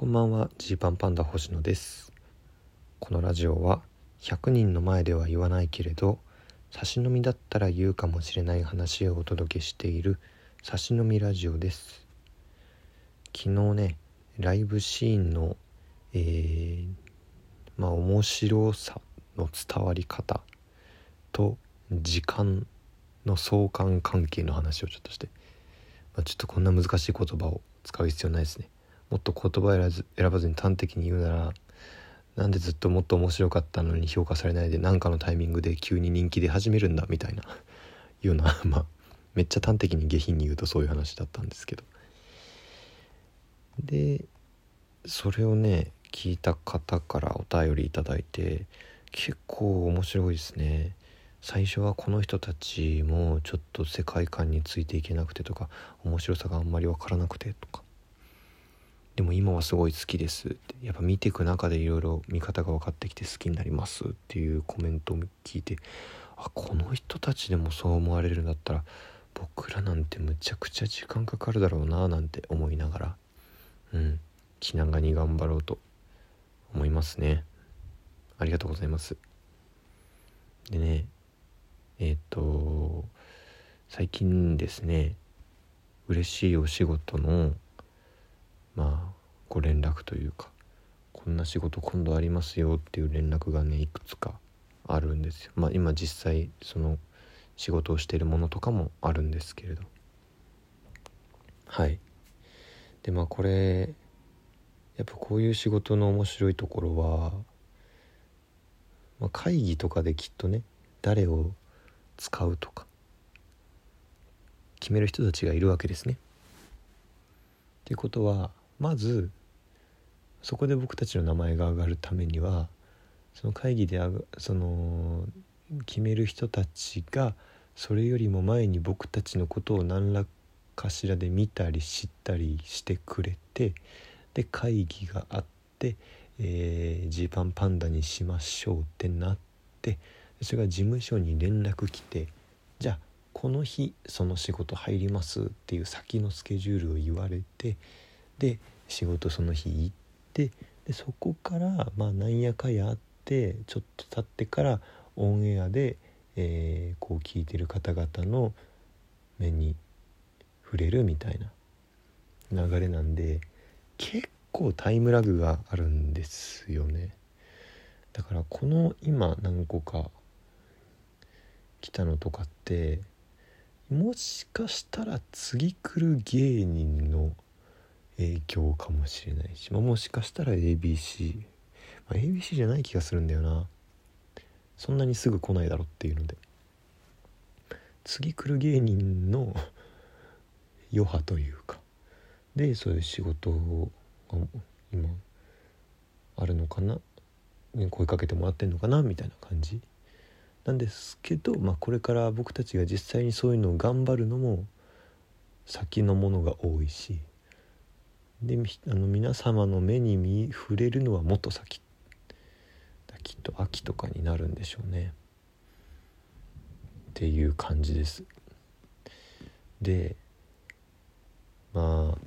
こんばんは。ジーパンパンダ星野です。このラジオは100人の前では言わないけれど差し飲みだったら言うかもしれない話をお届けしている差し飲みラジオです。昨日ねライブシーンのえー、まあ面白さの伝わり方と時間の相関関係の話をちょっとして、まあ、ちょっとこんな難しい言葉を使う必要ないですね。もっと言葉選ばずに端的に言うならなんでずっともっと面白かったのに評価されないで何かのタイミングで急に人気出始めるんだみたいな ような まあめっちゃ端的に下品に言うとそういう話だったんですけど。でそれをね聞いた方からお便りいただいて結構面白いですね。最初はこの人たちもちょっと世界観についていけなくてとか面白さがあんまり分からなくてとか。でも今はすごい好きですってやっぱ見ていく中でいろいろ見方が分かってきて好きになりますっていうコメントを聞いてあこの人たちでもそう思われるんだったら僕らなんてむちゃくちゃ時間かかるだろうななんて思いながらうん気長に頑張ろうと思いますね。ありがとうございます。でねえっ、と最近ですね嬉しいお仕事のまあご連絡というかこんな仕事今度ありますよっていう連絡がねいくつかあるんですよ。まあ今実際その仕事をしているものとかもあるんですけれどはいでまあこれやっぱこういう仕事の面白いところは、まあ、会議とかできっとね誰を使うとか決める人たちがいるわけですね。っていうことはまずそこで僕たちの名前が上がるためにはその会議でその決める人たちがそれよりも前に僕たちのことを何らかしらで見たり知ったりしてくれてで会議があってジー、パンパンダにしましょうってなってそれが事務所に連絡来てじゃあこの日その仕事入りますっていう先のスケジュールを言われてで仕事その日行ってでそこからまあなんやかやあってちょっと経ってからオンエアで、えー、こう聞いてる方々の目に触れるみたいな流れなんで結構タイムラグがあるんですよね。だからこの今何個か来たのとかってもしかしたら次来る芸人の影響かもしれないし、まあ、もしかしたら ABC、まあ、ABC じゃない気がするんだよな。そんなにすぐ来ないだろっていうので。次来る芸人の 余波というか。でそういう仕事が今あるのかな。声かけてもらってんのかなみたいな感じ。なんですけど、まあ、これから僕たちが実際にそういうのを頑張るのも先のものが多いしであの皆様の目に見触れるのはもっと先。きっと秋とかになるんでしょうね。っていう感じです。でまあ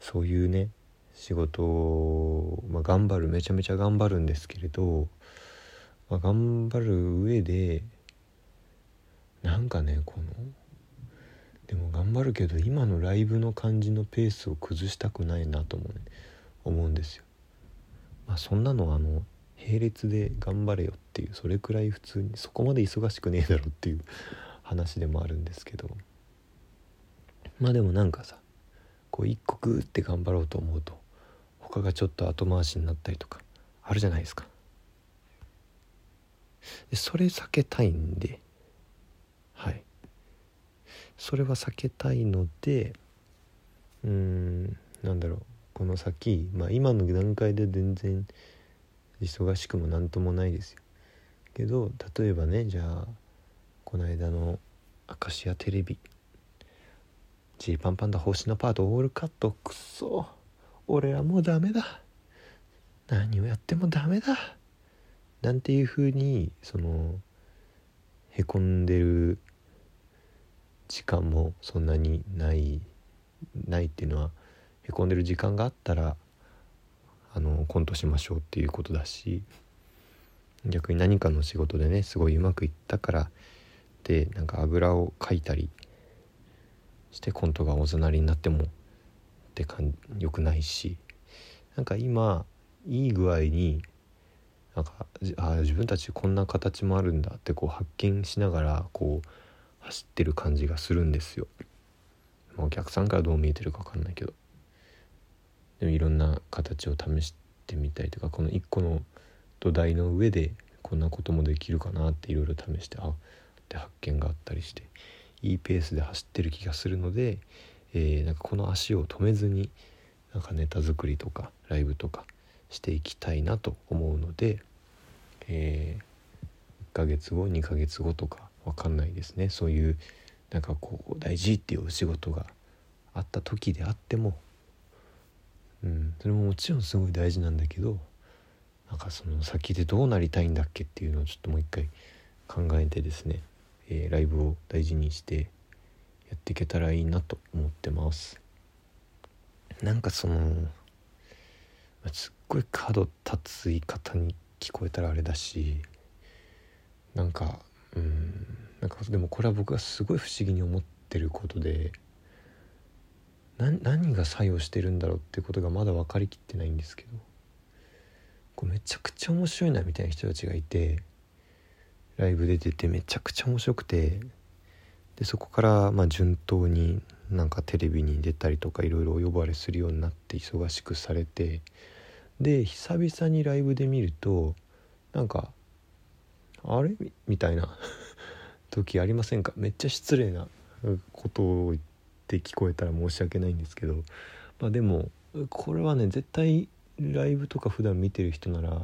そういうね仕事を、まあ、頑張るめちゃめちゃ頑張るんですけれど、まあ、頑張る上でなんかねこのでも頑張るけど今のライブの感じのペースを崩したくないなともね思うんですよ。まあ、そんなのあの並列で頑張れよっていうそれくらい普通にそこまで忙しくねえだろっていう 話でもあるんですけどまあでもなんかさこう一個グーって頑張ろうと思うと他がちょっと後回しになったりとかあるじゃないですか。でそれ避けたいんでそれは避けたいのでうーんなんだろうこの先、まあ、今の段階で全然忙しくも何ともないですよ。けど例えばねじゃあこの間の明石家テレビジーパンパンダ星のパートオールカットくそ俺はもうダメだ。何をやってもダメだ。なんていう風にそのへこんでる時間もそんなにないないっていうのはへこんでる時間があったらあのコントしましょうっていうことだし逆に何かの仕事でねすごいうまくいったからでなんかあぐらをかいたりしてコントがおざなりになってもってかんよくないしなんか今いい具合になんかあ自分たちこんな形もあるんだってこう発見しながらこう走ってる感じがするんですよ。まあ、お客さんからどう見えてるか分かんないけどでもいろんな形を試してみたりとかこの1個の土台の上でこんなこともできるかなっていろいろ試してあって発見があったりしていいペースで走ってる気がするので、えー、なんかこの足を止めずになんかネタ作りとかライブとかしていきたいなと思うので、えー、1ヶ月後2ヶ月後とか分かんないですね。そういうなんかこう大事っていうお仕事があった時であっても、うん、それももちろんすごい大事なんだけどなんかその先でどうなりたいんだっけっていうのをちょっともう一回考えてですね、えー、ライブを大事にしてやっていけたらいいなと思ってます。なんかそのすっごい角立つ言い方に聞こえたらあれだしなんかうん。なんかでもこれは僕がすごい不思議に思ってることで何が作用してるんだろうってことがまだ分かりきってないんですけどこうめちゃくちゃ面白いなみたいな人たちがいてライブで出てめちゃくちゃ面白くてでそこからまあ順当になんかテレビに出たりとかいろいろお呼ばれするようになって忙しくされてで久々にライブで見るとなんかあれ？みたいな。時ありませんか？めっちゃ失礼なことを言って聞こえたら申し訳ないんですけど。まあでもこれはね絶対ライブとか普段見てる人なら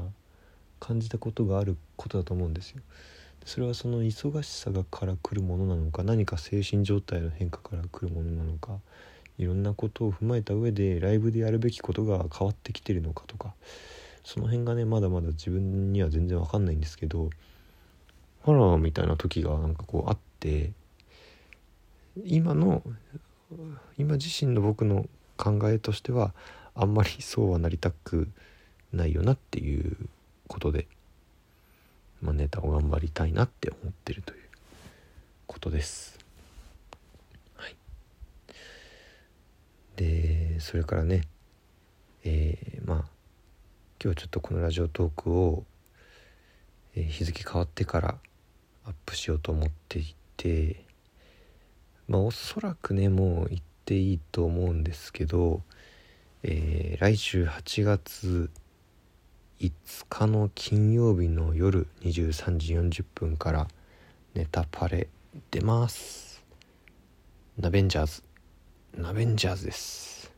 感じたことがあることだと思うんですよ。それはその忙しさがから来るものなのか何か精神状態の変化から来るものなのかいろんなことを踏まえた上でライブでやるべきことが変わってきてるのかとかその辺がねまだまだ自分には全然わかんないんですけどあらみたいな時がなんかこうあって今の今自身の僕の考えとしてはあんまりそうはなりたくないよなっていうことで、まあ、ネタを頑張りたいなって思ってるということです。はい、でそれからねえー、まあ今日ちょっとこのラジオトークを、えー、日付変わってからアップしようと思っていてまあおそらくねもう言っていいと思うんですけど、えー、来週8月5日の金曜日の夜23時40分からネタパレ出ます。ナベンジャーズ。ナベンジャーズです。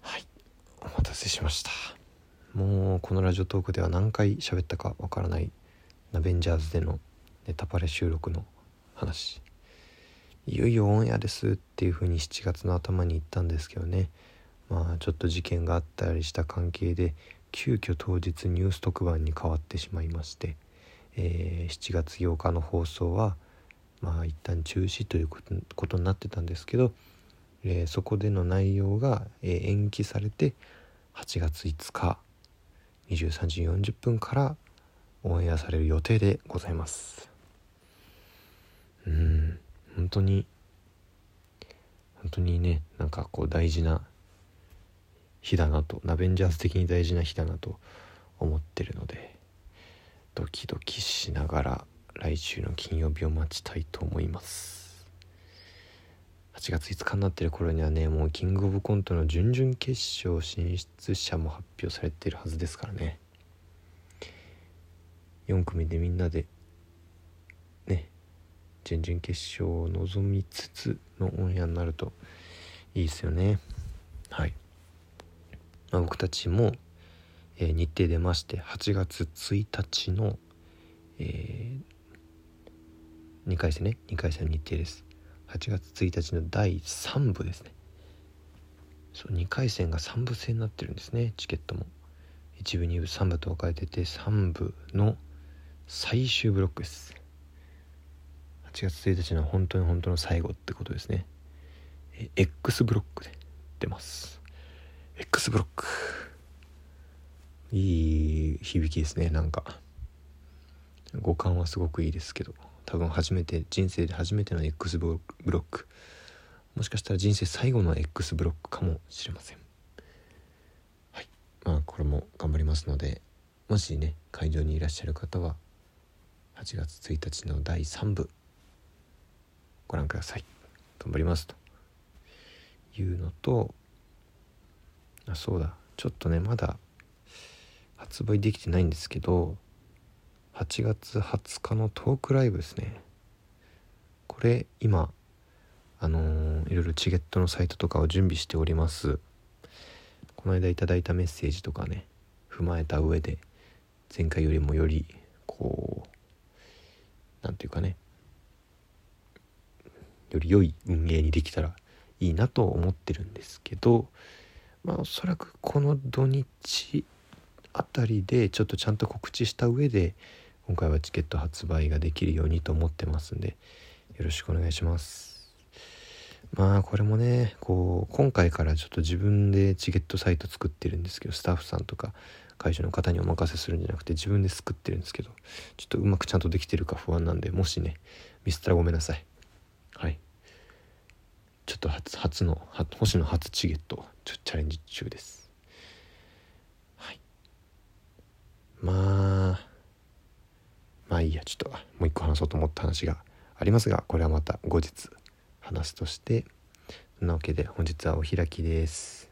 はい。お待たせしました。もうこのラジオトークでは何回喋ったかわからないナベンジャーズでのネタパレ収録の話。いよいよオンエアですっていう風に7月の頭に言ったんですけどね。まあちょっと事件があったりした関係で急遽当日ニュース特番に変わってしまいまして、えー、7月8日の放送はまあ一旦中止ということになってたんですけど、えー、そこでの内容が、えー、延期されて8月5日23時40分からオンエアされる予定でございます。うん。本当に本当にねなんかこう大事な日だなとナベンジャーズ的に大事な日だなと思ってるのでドキドキしながら来週の金曜日を待ちたいと思います。8月5日になってる頃にはねもうキングオブコントの準々決勝進出者も発表されているはずですからね。4組でみんなでね準々決勝を望みつつのオンエアになるといいですよね。はい、まあ、僕たちも、えー、日程出まして8月1日の、えー、2回戦ね。2回戦の日程です。8月1日の第3部ですね。そう2回戦が3部制になってるんですね。チケットも。1部2部3部と分かれてて3部の最終ブロックです。8月1日の本当に本当の最後ってことですね、X ブロックで出ます。X ブロック。いい響きですねなんか。五感はすごくいいですけど。多分初めて人生で初めての X ブロック。もしかしたら人生最後の X ブロックかもしれません。はい。まあこれも頑張りますのでもしね会場にいらっしゃる方は8月1日の第3部ご覧ください。頑張りますと。いうのとあそうだ。ちょっとねまだ発売できてないんですけど8月20日のトークライブですね。これ今あのー、いろいろチゲットのサイトとかを準備しております。この間いただいたメッセージとかね踏まえた上で前回よりもよりこう何て言うかね。より良い運営にできたらいいなと思ってるんですけどまあおそらくこの土日あたりでちょっとちゃんと告知した上で今回はチケット発売ができるようにと思ってますんでよろしくお願いします。まあこれもねこう今回からちょっと自分でチケットサイト作ってるんですけどスタッフさんとか会社の方にお任せするんじゃなくて自分で作ってるんですけどちょっとうまくちゃんとできてるか不安なんでもしねミスったらごめんなさい。はい。ちょっと初初の星野初チゲットちょチャレンジ中です。はい。まあまあいいや。ちょっともう一個話そうと思った話がありますがこれはまた後日話すとしてそんなわけで本日はお開きです。